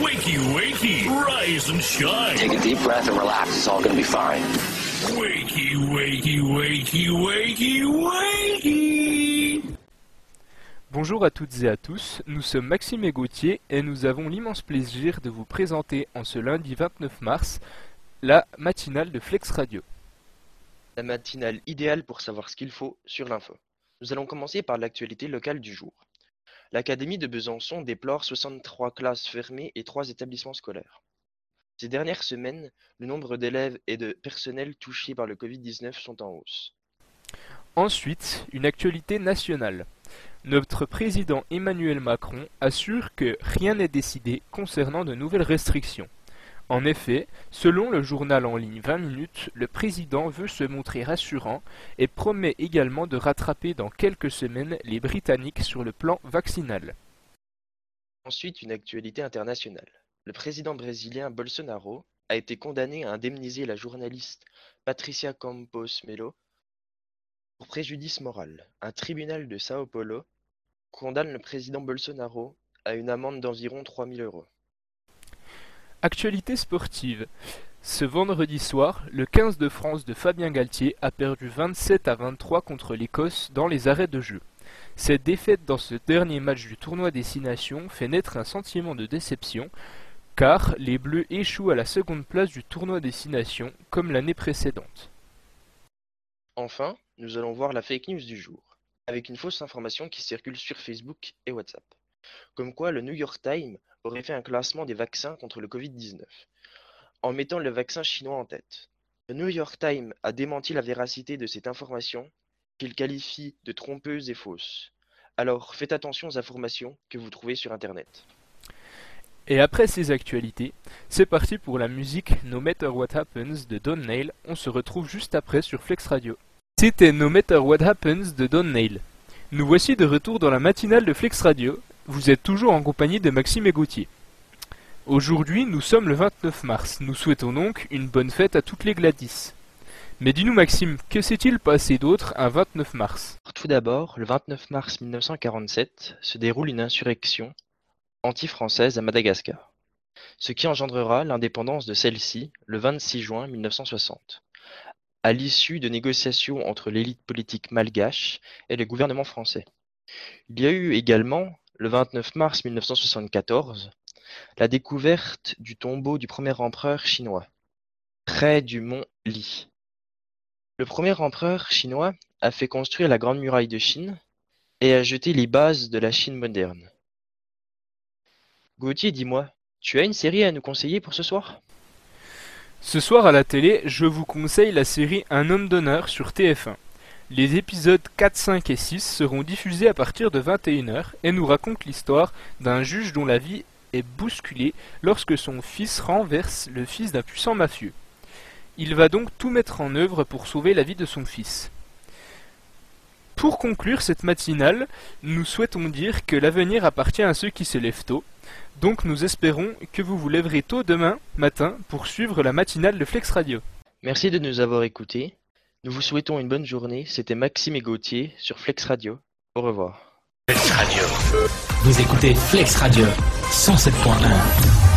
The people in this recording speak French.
Wakey, wakey, rise and shine. Take a deep breath and relax. It's all gonna be fine. Wakey, wakey, wakey, wakey, wakey. Bonjour à toutes et à tous, nous sommes Maxime et Gauthier et nous avons l'immense plaisir de vous présenter en ce lundi 29 mars la matinale de Flex Radio. La matinale idéale pour savoir ce qu'il faut sur l'info. Nous allons commencer par l'actualité locale du jour. L'Académie de Besançon déplore 63 classes fermées et 3 établissements scolaires. Ces dernières semaines, le nombre d'élèves et de personnels touchés par le Covid-19 sont en hausse. Ensuite, une actualité nationale. Notre président Emmanuel Macron assure que rien n'est décidé concernant de nouvelles restrictions. En effet, selon le journal en ligne 20 minutes, le président veut se montrer rassurant et promet également de rattraper dans quelques semaines les Britanniques sur le plan vaccinal. Ensuite, une actualité internationale. Le président brésilien Bolsonaro a été condamné à indemniser la journaliste Patricia Campos Melo pour préjudice moral. Un tribunal de Sao Paulo condamne le président Bolsonaro à une amende d'environ 3000 euros. Actualité sportive. Ce vendredi soir, le 15 de France de Fabien Galtier a perdu 27 à 23 contre l'Écosse dans les arrêts de jeu. Cette défaite dans ce dernier match du tournoi des Six Nations fait naître un sentiment de déception, car les Bleus échouent à la seconde place du tournoi des Six Nations, comme l'année précédente. Enfin, nous allons voir la fake news du jour, avec une fausse information qui circule sur Facebook et WhatsApp. Comme quoi le New York Times aurait fait un classement des vaccins contre le Covid-19, en mettant le vaccin chinois en tête. Le New York Times a démenti la véracité de cette information, qu'il qualifie de trompeuse et fausse. Alors faites attention aux informations que vous trouvez sur Internet. Et après ces actualités, c'est parti pour la musique No Matter What Happens de Don Nail. On se retrouve juste après sur Flex Radio. C'était No Matter What Happens de Don Nail. Nous voici de retour dans la matinale de Flex Radio. Vous êtes toujours en compagnie de Maxime et Gauthier. Aujourd'hui, nous sommes le 29 mars. Nous souhaitons donc une bonne fête à toutes les Gladys. Mais dis-nous Maxime, que s'est-il passé d'autre un 29 mars? Tout d'abord, le 29 mars 1947 se déroule une insurrection anti-française à Madagascar, ce qui engendrera l'indépendance de celle-ci le 26 juin 1960, à l'issue de négociations entre l'élite politique malgache et le gouvernement français. Il y a eu également, le 29 mars 1974, la découverte du tombeau du premier empereur chinois, près du mont Li. Le premier empereur chinois a fait construire la Grande Muraille de Chine et a jeté les bases de la Chine moderne. Gauthier, dis-moi, tu as une série à nous conseiller pour ce soir? Ce soir à la télé, je vous conseille la série Un homme d'honneur sur TF1. Les épisodes 4, 5 et 6 seront diffusés à partir de 21h et nous racontent l'histoire d'un juge dont la vie est bousculée lorsque son fils renverse le fils d'un puissant mafieux. Il va donc tout mettre en œuvre pour sauver la vie de son fils. Pour conclure cette matinale, nous souhaitons dire que l'avenir appartient à ceux qui se lèvent tôt. Donc nous espérons que vous vous lèverez tôt demain matin pour suivre la matinale de Flex Radio. Merci de nous avoir écoutés. Nous vous souhaitons une bonne journée. C'était Maxime et Gauthier sur Flex Radio. Au revoir. Flex Radio. Vous écoutez Flex Radio 107.1.